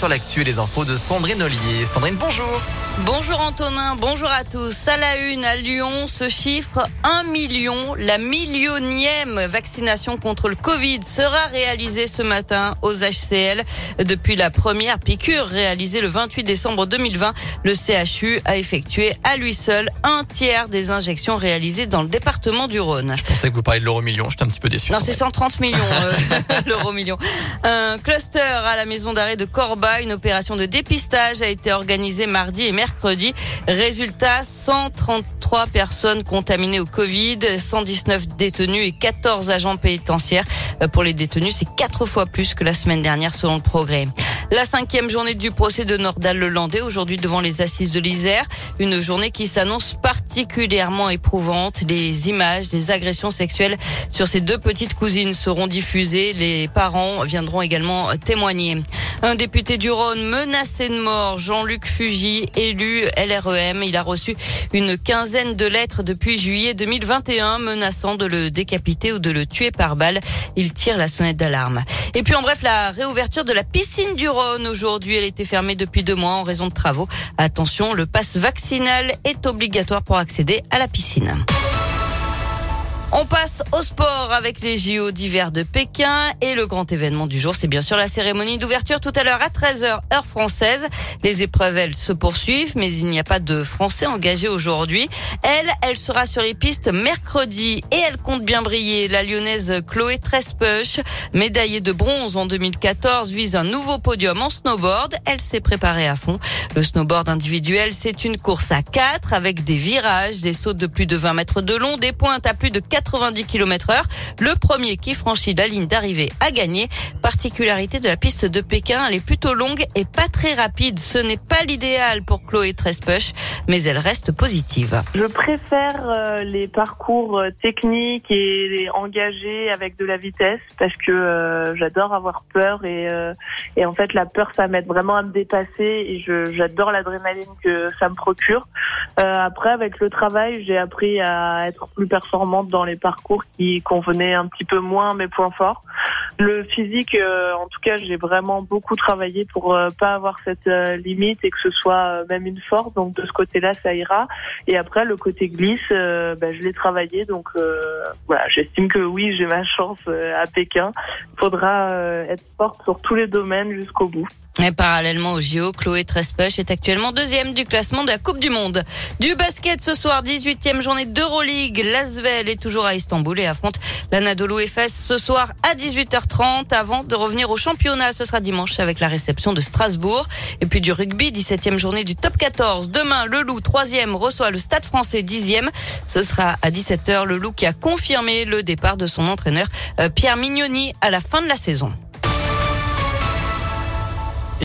Sur l'actu et les infos de Sandrine Ollier. Sandrine, bonjour. Bonjour Antonin, bonjour à tous. À la une, à Lyon, ce chiffre 1 million, la millionième vaccination contre le Covid sera réalisée ce matin aux HCL. Depuis la première piqûre réalisée le 28 décembre 2020, le CHU a effectué à lui seul un tiers des injections réalisées dans le département du Rhône. Je pensais que vous parliez de l'euro million, j'étais un petit peu déçu. Non, c'est 130 millions euh, l'euro million. Un cluster à la maison d'arrêt de Corba une opération de dépistage a été organisée mardi et mercredi. Résultat, 133 personnes contaminées au Covid, 119 détenus et 14 agents pénitentiaires. Euh, pour les détenus, c'est quatre fois plus que la semaine dernière selon le progrès. La cinquième journée du procès de Nordal-Lelandais aujourd'hui devant les assises de l'Isère. Une journée qui s'annonce particulièrement éprouvante. Les images des agressions sexuelles sur ces deux petites cousines seront diffusées. Les parents viendront également témoigner. Un député du Rhône menacé de mort, Jean-Luc Fugy, élu LREM. Il a reçu une quinzaine de lettres depuis juillet 2021 menaçant de le décapiter ou de le tuer par balle. Il tire la sonnette d'alarme. Et puis en bref, la réouverture de la piscine du Rhône aujourd'hui, elle était fermée depuis deux mois en raison de travaux. Attention, le passe vaccinal est obligatoire pour accéder à la piscine. On passe au sport avec les JO d'hiver de Pékin et le grand événement du jour, c'est bien sûr la cérémonie d'ouverture tout à l'heure à 13h heure française. Les épreuves, elles se poursuivent, mais il n'y a pas de Français engagés aujourd'hui. Elle, elle sera sur les pistes mercredi et elle compte bien briller. La lyonnaise Chloé Trespech, médaillée de bronze en 2014, vise un nouveau podium en snowboard. Elle s'est préparée à fond. Le snowboard individuel, c'est une course à quatre avec des virages, des sauts de plus de 20 mètres de long, des pointes à plus de 90 km heure. Le premier qui franchit la ligne d'arrivée a gagné. Particularité de la piste de Pékin, elle est plutôt longue et pas très rapide. Ce n'est pas l'idéal pour Chloé Trespech, mais elle reste positive. Je préfère euh, les parcours euh, techniques et engagés avec de la vitesse parce que euh, j'adore avoir peur et, et en fait la peur ça m'aide vraiment à me dépasser et j'adore l'adrénaline que ça me procure. après avec le travail j'ai appris à être plus performante dans les parcours qui convenaient un petit peu moins mes points forts. Le physique, euh, en tout cas, j'ai vraiment beaucoup travaillé pour euh, pas avoir cette euh, limite et que ce soit même une force. Donc de ce côté-là, ça ira. Et après, le côté glisse, bah, je l'ai travaillé. Donc voilà, j'estime que oui, j'ai ma chance à Pékin. Il faudra être forte sur tous les domaines jusqu'au bout. Et parallèlement au JO, Chloé Trespech est actuellement deuxième du classement de la Coupe du Monde. Du basket ce soir, 18e journée d'Euroleague. L'Asvel est toujours à Istanbul et affronte l'Anadolu Efes ce soir à 18h30 avant de revenir au championnat. Ce sera dimanche avec la réception de Strasbourg. Et puis du rugby, 17e journée du top 14. Demain, le Loup, 3e, reçoit le Stade français 10e. Ce sera à 17h. Le Loup qui a confirmé le départ de son entraîneur euh, Pierre Mignoni à la fin de la saison.